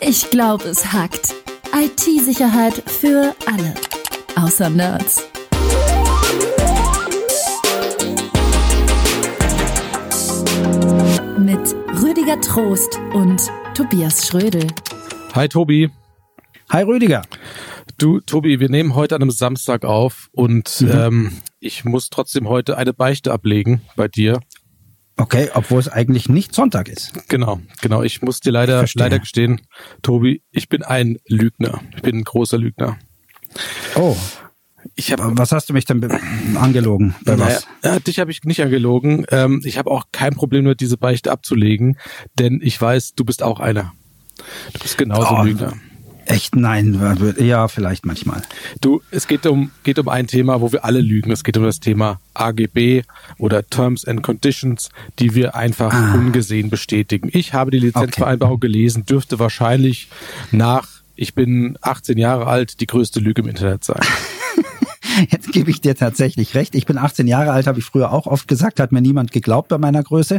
Ich glaube, es hackt. IT-Sicherheit für alle. Außer Nerds. Mit Rüdiger Trost und Tobias Schrödel. Hi Tobi. Hi Rüdiger. Du, Tobi, wir nehmen heute an einem Samstag auf und mhm. ähm, ich muss trotzdem heute eine Beichte ablegen bei dir. Okay, obwohl es eigentlich nicht Sonntag ist. Genau, genau. Ich muss dir leider, leider gestehen, Tobi, ich bin ein Lügner. Ich bin ein großer Lügner. Oh. Ich hab, was hast du mich denn angelogen? Bei naja, was? dich habe ich nicht angelogen. Ähm, ich habe auch kein Problem damit, diese Beichte abzulegen, denn ich weiß, du bist auch einer. Du bist genauso oh, Lügner. Echt nein, ja, vielleicht manchmal. Du, es geht um, geht um ein Thema, wo wir alle lügen. Es geht um das Thema AGB oder Terms and Conditions, die wir einfach ah. ungesehen bestätigen. Ich habe die Lizenzvereinbarung okay. gelesen, dürfte wahrscheinlich nach, ich bin 18 Jahre alt, die größte Lüge im Internet sein. Jetzt gebe ich dir tatsächlich recht. Ich bin 18 Jahre alt, habe ich früher auch oft gesagt, hat mir niemand geglaubt bei meiner Größe.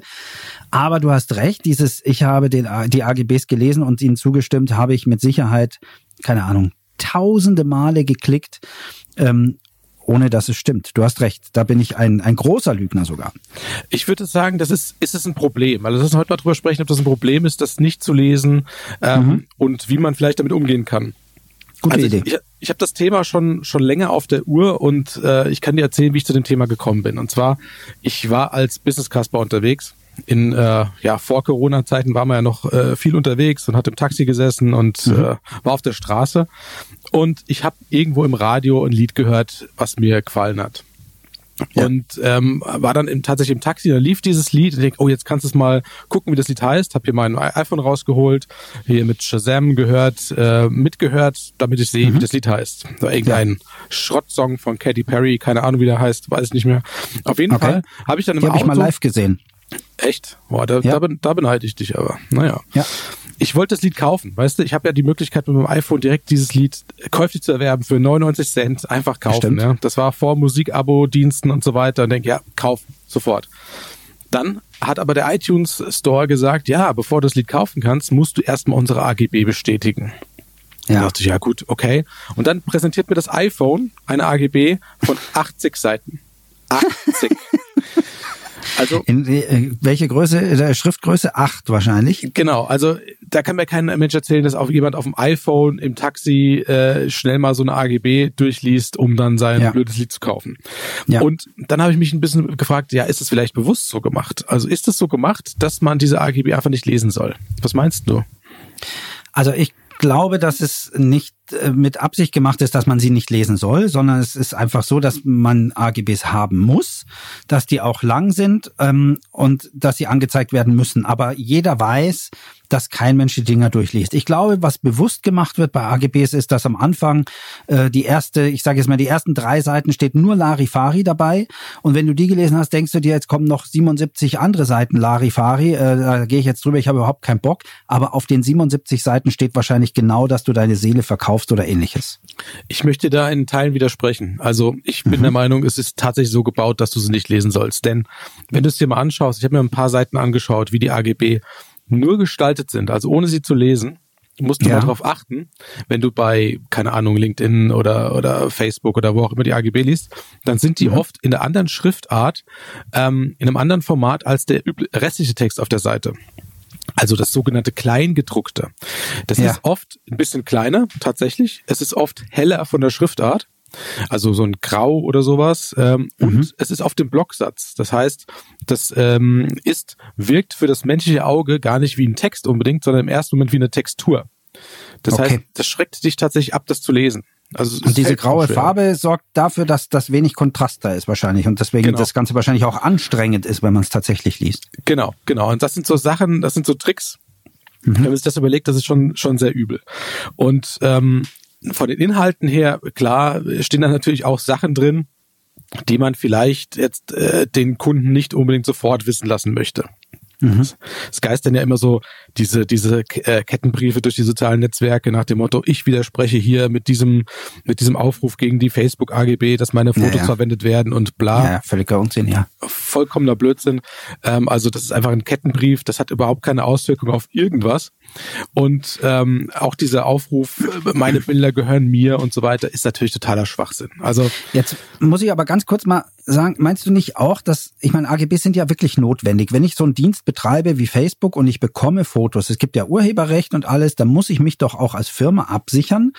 Aber du hast recht, dieses, ich habe den, die AGBs gelesen und ihnen zugestimmt, habe ich mit Sicherheit, keine Ahnung, tausende Male geklickt, ähm, ohne dass es stimmt. Du hast recht, da bin ich ein, ein großer Lügner sogar. Ich würde sagen, das ist, ist es ein Problem. Also lass uns heute mal drüber sprechen, ob das ein Problem ist, das nicht zu lesen ähm, mhm. und wie man vielleicht damit umgehen kann. Gute also Idee. Ich, ich, ich habe das Thema schon schon länger auf der Uhr und äh, ich kann dir erzählen, wie ich zu dem Thema gekommen bin. Und zwar, ich war als Business Casper unterwegs. In äh, ja vor Corona-Zeiten war man ja noch äh, viel unterwegs und hat im Taxi gesessen und mhm. äh, war auf der Straße. Und ich habe irgendwo im Radio ein Lied gehört, was mir gefallen hat. Ja. Und ähm, war dann im, tatsächlich im Taxi, da lief dieses Lied und ich denke, oh, jetzt kannst du es mal gucken, wie das Lied heißt. Hab hier mein iPhone rausgeholt, hier mit Shazam gehört, äh, mitgehört, damit ich sehe, mhm. wie das Lied heißt. So irgendein ja. Schrottsong von Katy Perry, keine Ahnung, wie der heißt, weiß ich nicht mehr. Auf jeden okay. Fall habe ich dann im Die Auto... habe ich mal live gesehen. Echt? Boah, da, ja. da, da beneide ich dich aber. Naja. Ja ich wollte das Lied kaufen, weißt du, ich habe ja die Möglichkeit mit meinem iPhone direkt dieses Lied käuflich zu erwerben für 99 Cent, einfach kaufen. Ja. Das war vor Musikabo-Diensten und so weiter und denke, ja, kauf, sofort. Dann hat aber der iTunes Store gesagt, ja, bevor du das Lied kaufen kannst, musst du erstmal unsere AGB bestätigen. Ja. Da dachte ich, ja gut, okay. Und dann präsentiert mir das iPhone eine AGB von 80 Seiten. 80. Also in äh, welche Größe? Äh, Schriftgröße 8 wahrscheinlich. Genau, also da kann mir kein Mensch erzählen, dass auch jemand auf dem iPhone im Taxi äh, schnell mal so eine AGB durchliest, um dann sein ja. blödes Lied zu kaufen. Ja. Und dann habe ich mich ein bisschen gefragt, ja, ist es vielleicht bewusst so gemacht? Also ist es so gemacht, dass man diese AGB einfach nicht lesen soll? Was meinst du? Also ich glaube, dass es nicht mit Absicht gemacht ist, dass man sie nicht lesen soll, sondern es ist einfach so, dass man AGBs haben muss, dass die auch lang sind ähm, und dass sie angezeigt werden müssen. Aber jeder weiß, dass kein Mensch die Dinger durchliest. Ich glaube, was bewusst gemacht wird bei AGBs ist, dass am Anfang äh, die erste, ich sage jetzt mal, die ersten drei Seiten steht nur Larifari dabei. Und wenn du die gelesen hast, denkst du dir, jetzt kommen noch 77 andere Seiten Larifari. Äh, da gehe ich jetzt drüber, ich habe überhaupt keinen Bock. Aber auf den 77 Seiten steht wahrscheinlich genau, dass du deine Seele verkaufst oder ähnliches. Ich möchte da in Teilen widersprechen. Also ich bin mhm. der Meinung, es ist tatsächlich so gebaut, dass du sie nicht lesen sollst. Denn wenn du es dir mal anschaust, ich habe mir ein paar Seiten angeschaut, wie die AGB nur gestaltet sind, also ohne sie zu lesen, musst du ja. mal darauf achten, wenn du bei, keine Ahnung, LinkedIn oder, oder Facebook oder wo auch immer die AGB liest, dann sind die mhm. oft in der anderen Schriftart, ähm, in einem anderen Format als der restliche Text auf der Seite. Also das sogenannte Kleingedruckte. Das ja. ist oft ein bisschen kleiner, tatsächlich. Es ist oft heller von der Schriftart. Also so ein Grau oder sowas. Ähm, mhm. Und es ist auf dem Blocksatz. Das heißt, das ähm, ist, wirkt für das menschliche Auge gar nicht wie ein Text unbedingt, sondern im ersten Moment wie eine Textur. Das okay. heißt, das schreckt dich tatsächlich ab, das zu lesen. Also und diese graue Farbe sorgt dafür, dass das wenig Kontrast da ist wahrscheinlich und deswegen genau. das Ganze wahrscheinlich auch anstrengend ist, wenn man es tatsächlich liest. Genau, genau. Und das sind so Sachen, das sind so Tricks. Mhm. Wenn man sich das überlegt, das ist schon schon sehr übel. Und ähm, von den Inhalten her, klar, stehen da natürlich auch Sachen drin, die man vielleicht jetzt äh, den Kunden nicht unbedingt sofort wissen lassen möchte. Mhm. Es geistern ja immer so diese, diese äh, Kettenbriefe durch die sozialen Netzwerke nach dem Motto, ich widerspreche hier mit diesem, mit diesem Aufruf gegen die Facebook AGB, dass meine Fotos ja, ja. verwendet werden und bla. Ja, ja, völliger Unsinn, ja. Vollkommener Blödsinn. Ähm, also das ist einfach ein Kettenbrief, das hat überhaupt keine Auswirkung auf irgendwas. Und ähm, auch dieser Aufruf, meine Bilder gehören mir und so weiter, ist natürlich totaler Schwachsinn. Also jetzt muss ich aber ganz kurz mal sagen, meinst du nicht auch, dass, ich meine, AGBs sind ja wirklich notwendig. Wenn ich so einen Dienst betreibe wie Facebook und ich bekomme Fotos, es gibt ja Urheberrecht und alles, dann muss ich mich doch auch als Firma absichern,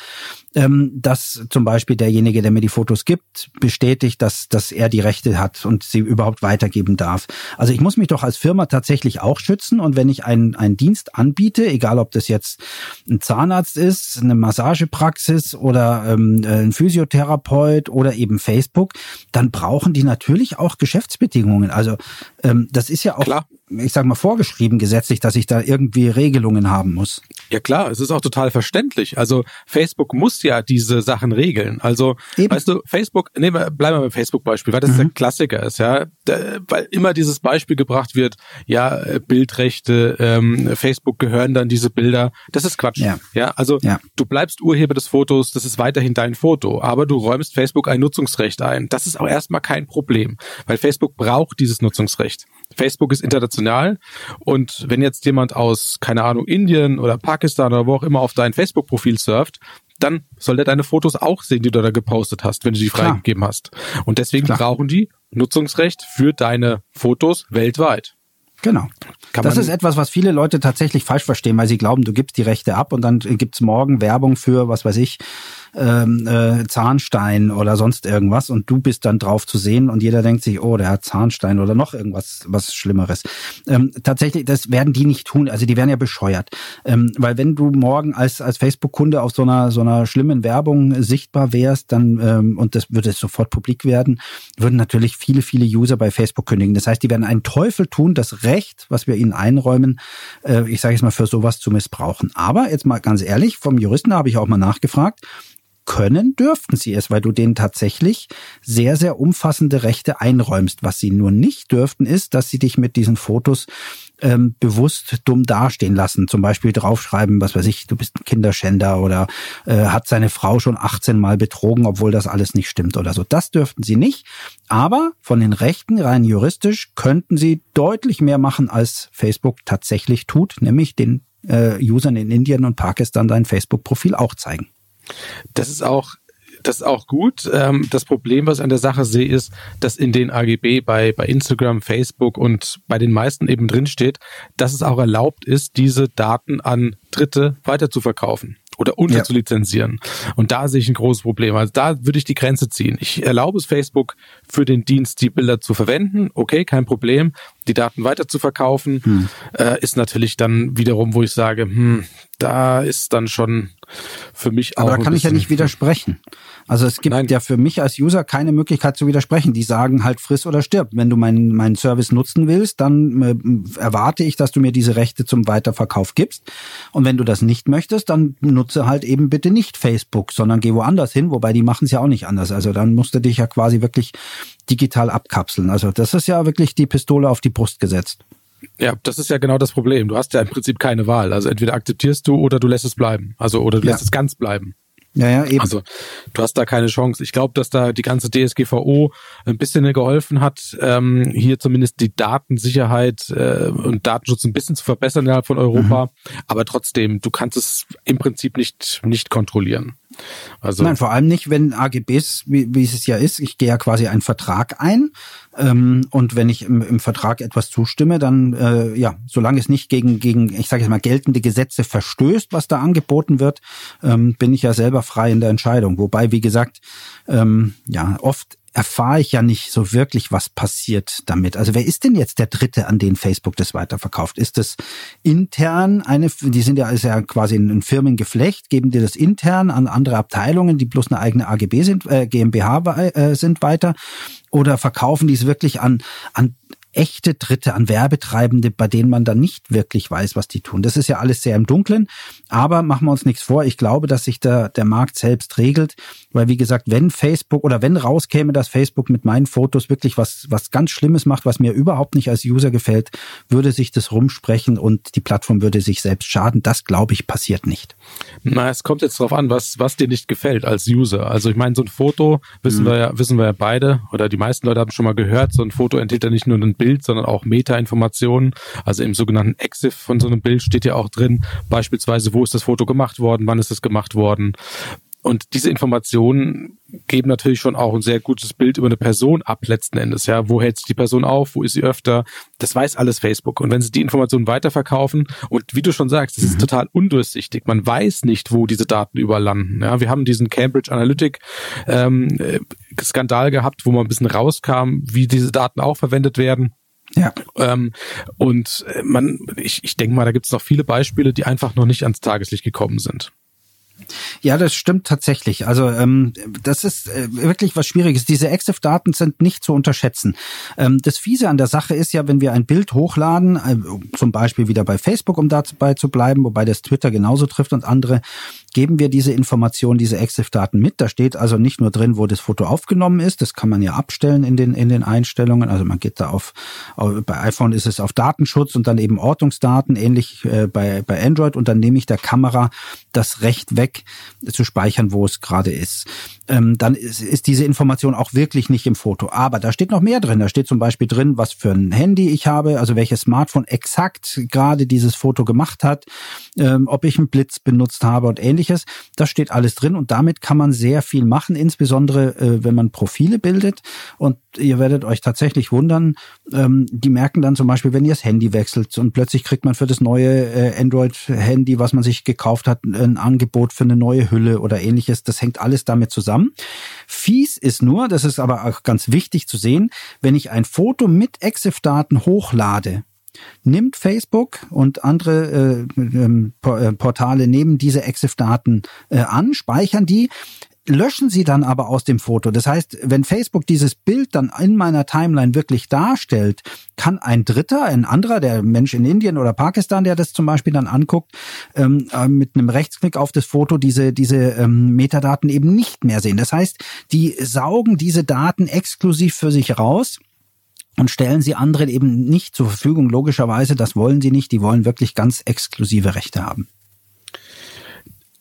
ähm, dass zum Beispiel derjenige, der mir die Fotos gibt, bestätigt, dass, dass er die Rechte hat und sie überhaupt weitergeben darf. Also ich muss mich doch als Firma tatsächlich auch schützen und wenn ich einen, einen Dienst anbiete, egal ob das jetzt ein Zahnarzt ist, eine Massagepraxis oder ähm, ein Physiotherapeut oder eben Facebook, dann brauchen die natürlich auch Geschäftsbedingungen. Also ähm, das ist ja auch Klar ich sag mal, vorgeschrieben gesetzlich, dass ich da irgendwie Regelungen haben muss. Ja klar, es ist auch total verständlich. Also Facebook muss ja diese Sachen regeln. Also, Eben. weißt du, Facebook, nehmen wir, bleiben wir beim Facebook-Beispiel, weil das mhm. der Klassiker ist, ja. Da, weil immer dieses Beispiel gebracht wird, ja, Bildrechte, ähm, Facebook gehören dann diese Bilder. Das ist Quatsch. Ja, ja also ja. du bleibst Urheber des Fotos, das ist weiterhin dein Foto, aber du räumst Facebook ein Nutzungsrecht ein. Das ist auch erstmal kein Problem, weil Facebook braucht dieses Nutzungsrecht. Facebook ist international und wenn jetzt jemand aus, keine Ahnung, Indien oder Pakistan oder wo auch immer auf dein Facebook-Profil surft, dann soll der deine Fotos auch sehen, die du da gepostet hast, wenn du sie freigegeben hast. Und deswegen Klar. brauchen die Nutzungsrecht für deine Fotos weltweit. Genau. Kann das ist etwas, was viele Leute tatsächlich falsch verstehen, weil sie glauben, du gibst die Rechte ab und dann gibt's morgen Werbung für, was weiß ich, ähm, äh, Zahnstein oder sonst irgendwas und du bist dann drauf zu sehen und jeder denkt sich, oh, der hat Zahnstein oder noch irgendwas was Schlimmeres. Ähm, tatsächlich, das werden die nicht tun, also die werden ja bescheuert. Ähm, weil wenn du morgen als, als Facebook-Kunde auf so einer, so einer schlimmen Werbung sichtbar wärst, dann, ähm, und das würde sofort publik werden, würden natürlich viele, viele User bei Facebook kündigen. Das heißt, die werden einen Teufel tun, das Recht, was wir ihnen einräumen, äh, ich sage jetzt mal, für sowas zu missbrauchen. Aber jetzt mal ganz ehrlich, vom Juristen habe ich auch mal nachgefragt, können, dürften sie es, weil du denen tatsächlich sehr, sehr umfassende Rechte einräumst. Was sie nur nicht dürften, ist, dass sie dich mit diesen Fotos ähm, bewusst dumm dastehen lassen. Zum Beispiel draufschreiben, was weiß ich, du bist ein Kinderschänder oder äh, hat seine Frau schon 18 Mal betrogen, obwohl das alles nicht stimmt oder so. Das dürften sie nicht. Aber von den Rechten rein juristisch könnten sie deutlich mehr machen, als Facebook tatsächlich tut, nämlich den äh, Usern in Indien und Pakistan dein Facebook-Profil auch zeigen. Das ist auch das ist auch gut. Ähm, das Problem, was ich an der Sache sehe, ist, dass in den AGB bei, bei Instagram, Facebook und bei den meisten eben drinsteht, dass es auch erlaubt ist, diese Daten an Dritte weiter zu verkaufen oder unter ja. zu lizenzieren. Und da sehe ich ein großes Problem. Also da würde ich die Grenze ziehen. Ich erlaube es Facebook für den Dienst, die Bilder zu verwenden. Okay, kein Problem. Die Daten weiter zu verkaufen, hm. äh, ist natürlich dann wiederum, wo ich sage, hm, da ist dann schon für mich auch. Aber da kann ich ja nicht widersprechen. Also es gibt Nein. ja für mich als User keine Möglichkeit zu widersprechen. Die sagen halt friss oder stirb. Wenn du meinen, meinen Service nutzen willst, dann äh, erwarte ich, dass du mir diese Rechte zum Weiterverkauf gibst. Und wenn du das nicht möchtest, dann nutze halt eben bitte nicht Facebook, sondern geh woanders hin. Wobei die machen es ja auch nicht anders. Also dann musst du dich ja quasi wirklich digital abkapseln. Also das ist ja wirklich die Pistole auf die Brust gesetzt. Ja, das ist ja genau das Problem. Du hast ja im Prinzip keine Wahl. Also entweder akzeptierst du oder du lässt es bleiben. Also oder du lässt ja. es ganz bleiben. Ja, ja, eben. Also du hast da keine Chance. Ich glaube, dass da die ganze DSGVO ein bisschen geholfen hat, ähm, hier zumindest die Datensicherheit äh, und Datenschutz ein bisschen zu verbessern innerhalb von Europa. Mhm. Aber trotzdem, du kannst es im Prinzip nicht nicht kontrollieren. Also Nein, vor allem nicht, wenn AGBs, wie, wie es ja ist, ich gehe ja quasi einen Vertrag ein ähm, und wenn ich im, im Vertrag etwas zustimme, dann äh, ja, solange es nicht gegen gegen, ich sage jetzt mal geltende Gesetze verstößt, was da angeboten wird, ähm, bin ich ja selber frei in der Entscheidung. Wobei, wie gesagt, ähm, ja oft erfahre ich ja nicht so wirklich, was passiert damit. Also wer ist denn jetzt der Dritte, an den Facebook das weiterverkauft? Ist das intern eine, die sind ja, ist ja quasi ein Firmengeflecht, geben dir das intern an andere Abteilungen, die bloß eine eigene AGB sind, äh, GmbH äh, sind weiter? Oder verkaufen die es wirklich an, an echte Dritte, an Werbetreibende, bei denen man dann nicht wirklich weiß, was die tun. Das ist ja alles sehr im Dunkeln. Aber machen wir uns nichts vor. Ich glaube, dass sich der, der Markt selbst regelt. Weil, wie gesagt, wenn Facebook oder wenn rauskäme, dass Facebook mit meinen Fotos wirklich was, was ganz Schlimmes macht, was mir überhaupt nicht als User gefällt, würde sich das rumsprechen und die Plattform würde sich selbst schaden. Das, glaube ich, passiert nicht. Na, es kommt jetzt darauf an, was, was dir nicht gefällt als User. Also ich meine, so ein Foto, wissen mhm. wir ja, wissen wir ja beide, oder die meisten Leute haben schon mal gehört, so ein Foto enthält ja nicht nur ein Bild, Bild, sondern auch Meta-Informationen. Also im sogenannten EXIF von so einem Bild steht ja auch drin, beispielsweise, wo ist das Foto gemacht worden, wann ist es gemacht worden, und diese Informationen geben natürlich schon auch ein sehr gutes Bild über eine Person ab letzten Endes. Ja, wo hält sich die Person auf? Wo ist sie öfter? Das weiß alles Facebook. Und wenn sie die Informationen weiterverkaufen und wie du schon sagst, es mhm. ist total undurchsichtig. Man weiß nicht, wo diese Daten überall landen. Ja, wir haben diesen Cambridge Analytic ähm, Skandal gehabt, wo man ein bisschen rauskam, wie diese Daten auch verwendet werden. Ja. Ähm, und man, ich, ich denke mal, da gibt es noch viele Beispiele, die einfach noch nicht ans Tageslicht gekommen sind. Ja, das stimmt tatsächlich. Also ähm, das ist äh, wirklich was Schwieriges. Diese EXIF-Daten sind nicht zu unterschätzen. Ähm, das Fiese an der Sache ist ja, wenn wir ein Bild hochladen, äh, zum Beispiel wieder bei Facebook, um dabei zu bleiben, wobei das Twitter genauso trifft und andere, geben wir diese Informationen, diese EXIF-Daten mit. Da steht also nicht nur drin, wo das Foto aufgenommen ist. Das kann man ja abstellen in den in den Einstellungen. Also man geht da auf, auf bei iPhone ist es auf Datenschutz und dann eben Ortungsdaten, ähnlich äh, bei bei Android. Und dann nehme ich der Kamera das Recht weg zu speichern, wo es gerade ist. Ähm, dann ist, ist diese Information auch wirklich nicht im Foto. Aber da steht noch mehr drin. Da steht zum Beispiel drin, was für ein Handy ich habe, also welches Smartphone exakt gerade dieses Foto gemacht hat, ähm, ob ich einen Blitz benutzt habe und ähnliches. Das steht alles drin und damit kann man sehr viel machen, insbesondere äh, wenn man Profile bildet. Und ihr werdet euch tatsächlich wundern, ähm, die merken dann zum Beispiel, wenn ihr das Handy wechselt und plötzlich kriegt man für das neue äh, Android-Handy, was man sich gekauft hat, ein Angebot für eine neue Hülle oder ähnliches. Das hängt alles damit zusammen. Fies ist nur, das ist aber auch ganz wichtig zu sehen, wenn ich ein Foto mit EXIF-Daten hochlade, nimmt Facebook und andere äh, ähm, äh, Portale nehmen diese EXIF-Daten äh, an, speichern die, löschen sie dann aber aus dem Foto. Das heißt, wenn Facebook dieses Bild dann in meiner Timeline wirklich darstellt, kann ein Dritter, ein anderer, der Mensch in Indien oder Pakistan, der das zum Beispiel dann anguckt, ähm, äh, mit einem Rechtsklick auf das Foto diese, diese ähm, Metadaten eben nicht mehr sehen. Das heißt, die saugen diese Daten exklusiv für sich raus und stellen sie anderen eben nicht zur Verfügung. Logischerweise, das wollen sie nicht. Die wollen wirklich ganz exklusive Rechte haben.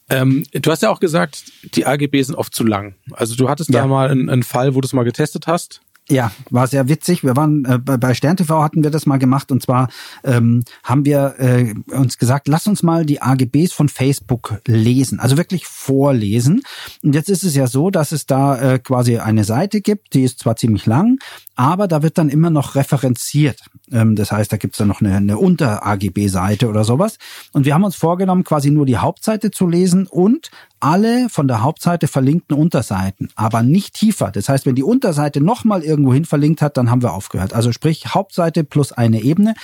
Ähm, du hast ja auch gesagt, die AGB sind oft zu lang. Also du hattest ja. da mal einen, einen Fall, wo du es mal getestet hast. Ja, war sehr witzig. Wir waren äh, bei Stern TV hatten wir das mal gemacht und zwar ähm, haben wir äh, uns gesagt, lass uns mal die AGBs von Facebook lesen, also wirklich vorlesen. Und jetzt ist es ja so, dass es da äh, quasi eine Seite gibt, die ist zwar ziemlich lang, aber da wird dann immer noch referenziert. Ähm, das heißt, da gibt's dann noch eine, eine Unter-AGB-Seite oder sowas. Und wir haben uns vorgenommen, quasi nur die Hauptseite zu lesen und alle von der Hauptseite verlinkten Unterseiten, aber nicht tiefer. Das heißt, wenn die Unterseite nochmal irgendwohin verlinkt hat, dann haben wir aufgehört. Also sprich Hauptseite plus eine Ebene.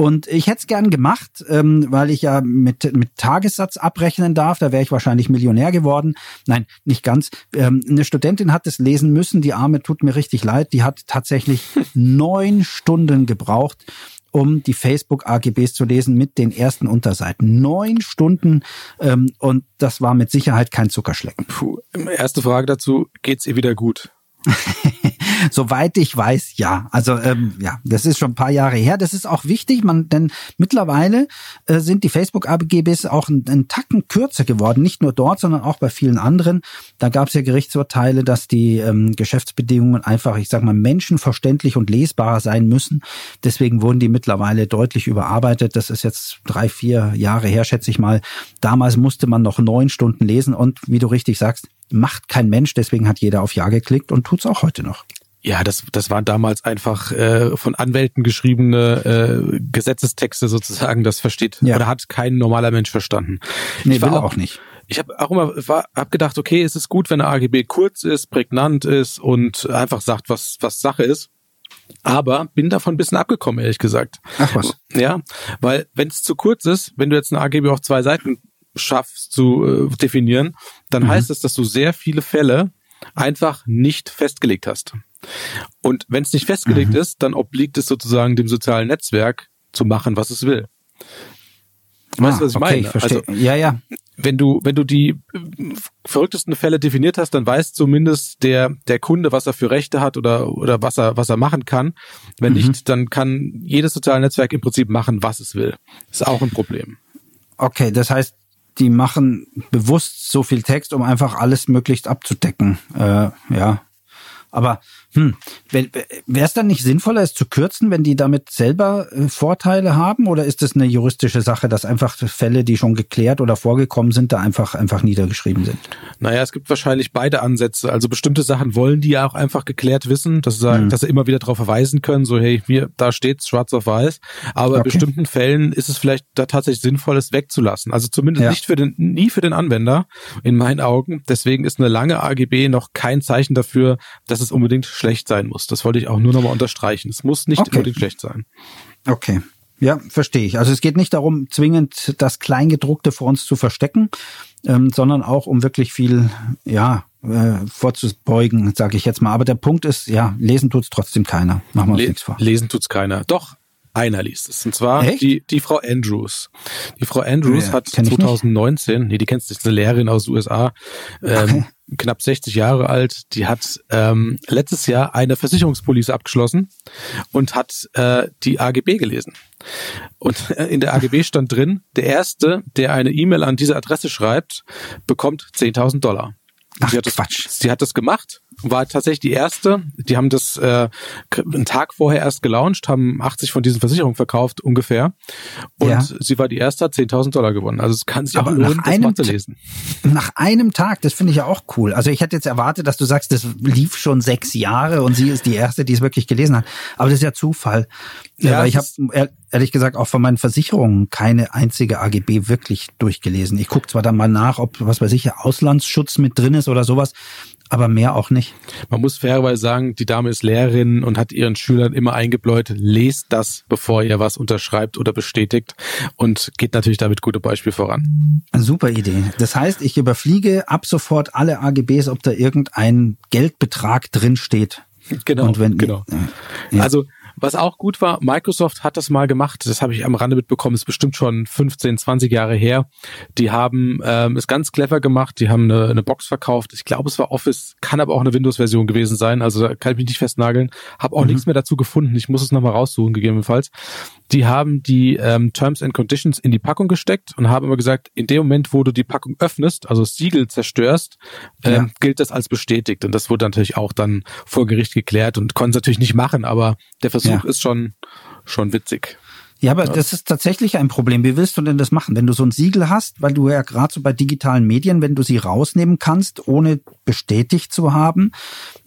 Und ich hätte es gern gemacht, ähm, weil ich ja mit, mit Tagessatz abrechnen darf. Da wäre ich wahrscheinlich Millionär geworden. Nein, nicht ganz. Ähm, eine Studentin hat es lesen müssen. Die Arme tut mir richtig leid. Die hat tatsächlich neun Stunden gebraucht, um die Facebook-AGBs zu lesen mit den ersten Unterseiten. Neun Stunden ähm, und das war mit Sicherheit kein Zuckerschlecken. Puh. Erste Frage dazu, geht's ihr wieder gut? Soweit ich weiß, ja. Also ähm, ja, das ist schon ein paar Jahre her. Das ist auch wichtig, man, denn mittlerweile äh, sind die Facebook-AGBs auch einen, einen Tacken kürzer geworden. Nicht nur dort, sondern auch bei vielen anderen. Da gab es ja Gerichtsurteile, dass die ähm, Geschäftsbedingungen einfach, ich sag mal, menschenverständlich und lesbarer sein müssen. Deswegen wurden die mittlerweile deutlich überarbeitet. Das ist jetzt drei, vier Jahre her, schätze ich mal. Damals musste man noch neun Stunden lesen und wie du richtig sagst, macht kein Mensch, deswegen hat jeder auf Ja geklickt und tut's auch heute noch. Ja, das, das waren damals einfach äh, von Anwälten geschriebene äh, Gesetzestexte sozusagen. Das versteht ja. oder hat kein normaler Mensch verstanden. Nee, ich will auch, auch nicht. Ich habe auch immer war, hab gedacht, okay, es ist gut, wenn eine AGB kurz ist, prägnant ist und einfach sagt, was, was Sache ist. Aber bin davon ein bisschen abgekommen, ehrlich gesagt. Ach was. Ja, weil wenn es zu kurz ist, wenn du jetzt eine AGB auf zwei Seiten schaffst zu äh, definieren, dann mhm. heißt es, dass du sehr viele Fälle einfach nicht festgelegt hast. Und wenn es nicht festgelegt mhm. ist, dann obliegt es sozusagen dem sozialen Netzwerk zu machen, was es will. Weißt du, was ich ah, okay, meine? Ich also, ja, ja. Wenn du, wenn du die äh, verrücktesten Fälle definiert hast, dann weiß zumindest der, der Kunde, was er für Rechte hat oder, oder was er, was er machen kann. Wenn mhm. nicht, dann kann jedes soziale Netzwerk im Prinzip machen, was es will. Ist auch ein Problem. Okay, das heißt, die machen bewusst so viel Text, um einfach alles möglichst abzudecken. Äh, ja. Aber hm, wäre es dann nicht sinnvoller, es zu kürzen, wenn die damit selber äh, Vorteile haben? Oder ist das eine juristische Sache, dass einfach Fälle, die schon geklärt oder vorgekommen sind, da einfach, einfach niedergeschrieben sind? Naja, es gibt wahrscheinlich beide Ansätze. Also bestimmte Sachen wollen die ja auch einfach geklärt wissen, dass sie sagen, hm. dass sie immer wieder darauf verweisen können, so hey, hier, da steht's schwarz auf weiß. Aber okay. in bestimmten Fällen ist es vielleicht da tatsächlich sinnvoll, es wegzulassen. Also zumindest ja. nicht für den, nie für den Anwender, in meinen Augen. Deswegen ist eine lange AGB noch kein Zeichen dafür, dass es unbedingt schlecht sein muss. Das wollte ich auch nur nochmal unterstreichen. Es muss nicht okay. unbedingt schlecht sein. Okay. Ja, verstehe ich. Also es geht nicht darum, zwingend das Kleingedruckte vor uns zu verstecken, ähm, sondern auch um wirklich viel, ja, äh, vorzubeugen, sage ich jetzt mal. Aber der Punkt ist, ja, lesen tut's trotzdem keiner. Machen wir uns Le nichts vor. Lesen tut's keiner. Doch, einer liest es. Und zwar die, die Frau Andrews. Die Frau Andrews ja, hat 2019, nee, die kennst du, eine Lehrerin aus den USA, ähm, knapp 60 Jahre alt, die hat ähm, letztes Jahr eine Versicherungspolice abgeschlossen und hat äh, die AGB gelesen. Und äh, in der AGB stand drin, der Erste, der eine E-Mail an diese Adresse schreibt, bekommt 10.000 Dollar. Ach, sie hat Quatsch. Das, sie hat das gemacht, war tatsächlich die erste. Die haben das äh, einen Tag vorher erst gelauncht, haben 80 von diesen Versicherungen verkauft ungefähr. Und ja. sie war die erste, hat 10.000 Dollar gewonnen. Also es kann sich Aber auch lohnen, das mal zu lesen. Nach einem Tag, das finde ich ja auch cool. Also ich hätte jetzt erwartet, dass du sagst, das lief schon sechs Jahre und sie ist die erste, die es wirklich gelesen hat. Aber das ist ja Zufall. Ja, weil ich habe ehrlich gesagt auch von meinen Versicherungen keine einzige AGB wirklich durchgelesen. Ich gucke zwar dann mal nach, ob was weiß ich, Auslandsschutz mit drin ist oder sowas, aber mehr auch nicht. Man muss fairerweise sagen, die Dame ist Lehrerin und hat ihren Schülern immer eingebläut, lest das, bevor ihr was unterschreibt oder bestätigt und geht natürlich damit gute Beispiel voran. Super Idee. Das heißt, ich überfliege ab sofort alle AGBs, ob da irgendein Geldbetrag drin steht. Genau. Und wenn, genau. Ja. Also was auch gut war, Microsoft hat das mal gemacht, das habe ich am Rande mitbekommen, ist bestimmt schon 15, 20 Jahre her. Die haben ähm, es ganz clever gemacht, die haben eine, eine Box verkauft. Ich glaube, es war Office, kann aber auch eine Windows-Version gewesen sein, also da kann ich mich nicht festnageln. Habe auch mhm. nichts mehr dazu gefunden, ich muss es nochmal raussuchen, gegebenenfalls. Die haben die ähm, Terms and Conditions in die Packung gesteckt und haben immer gesagt, in dem Moment, wo du die Packung öffnest, also das Siegel zerstörst, ähm, ja. gilt das als bestätigt. Und das wurde natürlich auch dann vor Gericht geklärt und konnten es natürlich nicht machen, aber der Versuch Versuch ja. ist schon, schon witzig. Ja, aber ja. das ist tatsächlich ein Problem. Wie willst du denn das machen? Wenn du so ein Siegel hast, weil du ja gerade so bei digitalen Medien, wenn du sie rausnehmen kannst, ohne bestätigt zu haben,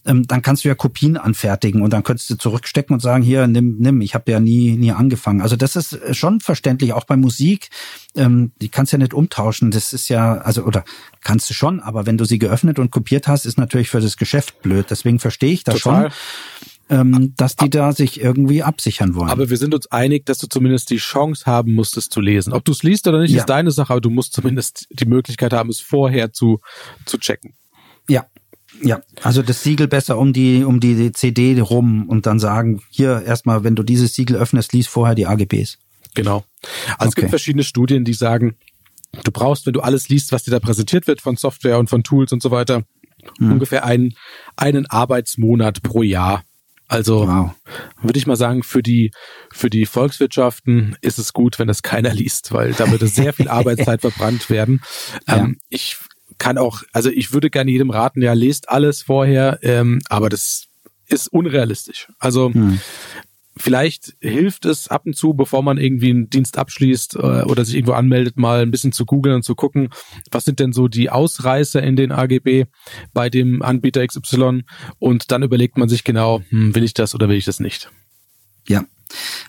ähm, dann kannst du ja Kopien anfertigen und dann könntest du zurückstecken und sagen, hier, nimm, nimm, ich habe ja nie, nie angefangen. Also das ist schon verständlich, auch bei Musik. Ähm, die kannst du ja nicht umtauschen. Das ist ja, also, oder kannst du schon, aber wenn du sie geöffnet und kopiert hast, ist natürlich für das Geschäft blöd. Deswegen verstehe ich das Total. schon ähm, dass die da sich irgendwie absichern wollen. Aber wir sind uns einig, dass du zumindest die Chance haben musst, es zu lesen. Ob du es liest oder nicht, ja. ist deine Sache, aber du musst zumindest die Möglichkeit haben, es vorher zu, zu checken. Ja, ja, also das Siegel besser um die um die CD rum und dann sagen, hier erstmal, wenn du dieses Siegel öffnest, lies vorher die AGBs. Genau. Also okay. es gibt verschiedene Studien, die sagen, du brauchst, wenn du alles liest, was dir da präsentiert wird von Software und von Tools und so weiter, hm. ungefähr einen, einen Arbeitsmonat pro Jahr. Also wow. würde ich mal sagen, für die, für die Volkswirtschaften ist es gut, wenn das keiner liest, weil da würde sehr viel Arbeitszeit verbrannt werden. Ja. Ähm, ich kann auch, also ich würde gerne jedem raten, ja, lest alles vorher, ähm, aber das ist unrealistisch. Also hm. Vielleicht hilft es ab und zu, bevor man irgendwie einen Dienst abschließt äh, oder sich irgendwo anmeldet, mal ein bisschen zu googeln und zu gucken, was sind denn so die Ausreißer in den AGB bei dem Anbieter XY und dann überlegt man sich genau, hm, will ich das oder will ich das nicht. Ja,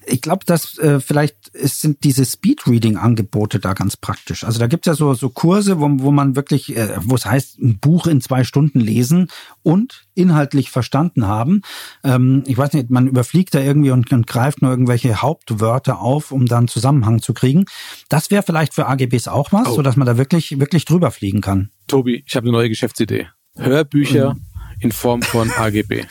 ich glaube, dass äh, vielleicht ist, sind diese Speedreading-Angebote da ganz praktisch. Also da gibt's ja so, so Kurse, wo, wo man wirklich, äh, wo es heißt, ein Buch in zwei Stunden lesen und inhaltlich verstanden haben. Ähm, ich weiß nicht, man überfliegt da irgendwie und, und greift nur irgendwelche Hauptwörter auf, um dann Zusammenhang zu kriegen. Das wäre vielleicht für AGBs auch was, oh. so dass man da wirklich, wirklich drüber fliegen kann. Tobi, ich habe eine neue Geschäftsidee. Hörbücher mhm. in Form von AGB.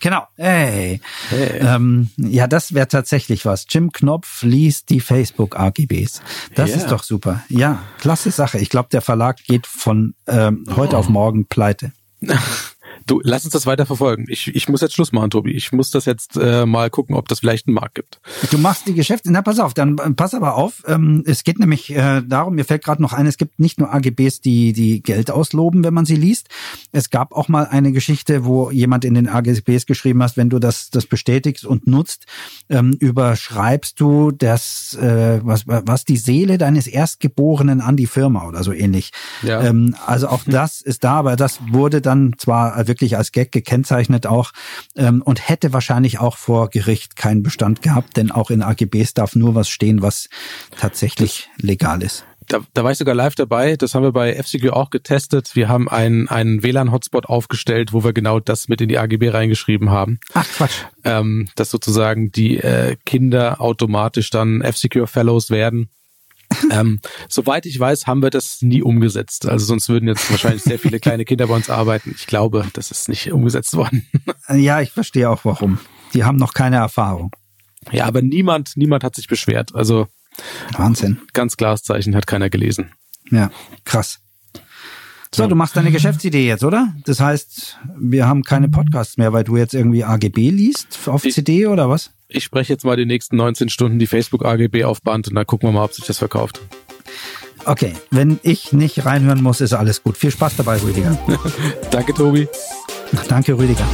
Genau. Hey. hey. Ähm, ja, das wäre tatsächlich was. Jim Knopf liest die Facebook-AGBs. Das yeah. ist doch super. Ja, klasse Sache. Ich glaube, der Verlag geht von ähm, heute oh. auf morgen pleite. Du, lass uns das weiter verfolgen. Ich, ich muss jetzt Schluss machen, Tobi. Ich muss das jetzt äh, mal gucken, ob das vielleicht einen Markt gibt. Du machst die Geschäfte. Na, pass auf, dann pass aber auf. Ähm, es geht nämlich äh, darum, mir fällt gerade noch ein, es gibt nicht nur AGBs, die, die Geld ausloben, wenn man sie liest. Es gab auch mal eine Geschichte, wo jemand in den AGBs geschrieben hat, wenn du das, das bestätigst und nutzt, ähm, überschreibst du das, äh, was, was die Seele deines Erstgeborenen an die Firma oder so ähnlich. Ja. Ähm, also auch das ist da, aber das wurde dann zwar wirklich als Gag gekennzeichnet auch ähm, und hätte wahrscheinlich auch vor Gericht keinen Bestand gehabt, denn auch in AGBs darf nur was stehen, was tatsächlich legal ist. Da, da war ich sogar live dabei. Das haben wir bei FCQ auch getestet. Wir haben einen, einen WLAN-Hotspot aufgestellt, wo wir genau das mit in die AGB reingeschrieben haben. Ach Quatsch. Ähm, dass sozusagen die äh, Kinder automatisch dann F-Secure Fellows werden ähm, soweit ich weiß, haben wir das nie umgesetzt. Also sonst würden jetzt wahrscheinlich sehr viele kleine Kinder bei uns arbeiten. Ich glaube, das ist nicht umgesetzt worden. ja, ich verstehe auch warum. Die haben noch keine Erfahrung. Ja, aber niemand, niemand hat sich beschwert. Also Wahnsinn. Ganz klares Zeichen, hat keiner gelesen. Ja, krass. So, du machst deine Geschäftsidee jetzt, oder? Das heißt, wir haben keine Podcasts mehr, weil du jetzt irgendwie AGB liest auf ich, CD oder was? Ich spreche jetzt mal die nächsten 19 Stunden die Facebook AGB auf Band und dann gucken wir mal, ob sich das verkauft. Okay, wenn ich nicht reinhören muss, ist alles gut. Viel Spaß dabei, Rüdiger. Danke, Tobi. Danke, Rüdiger.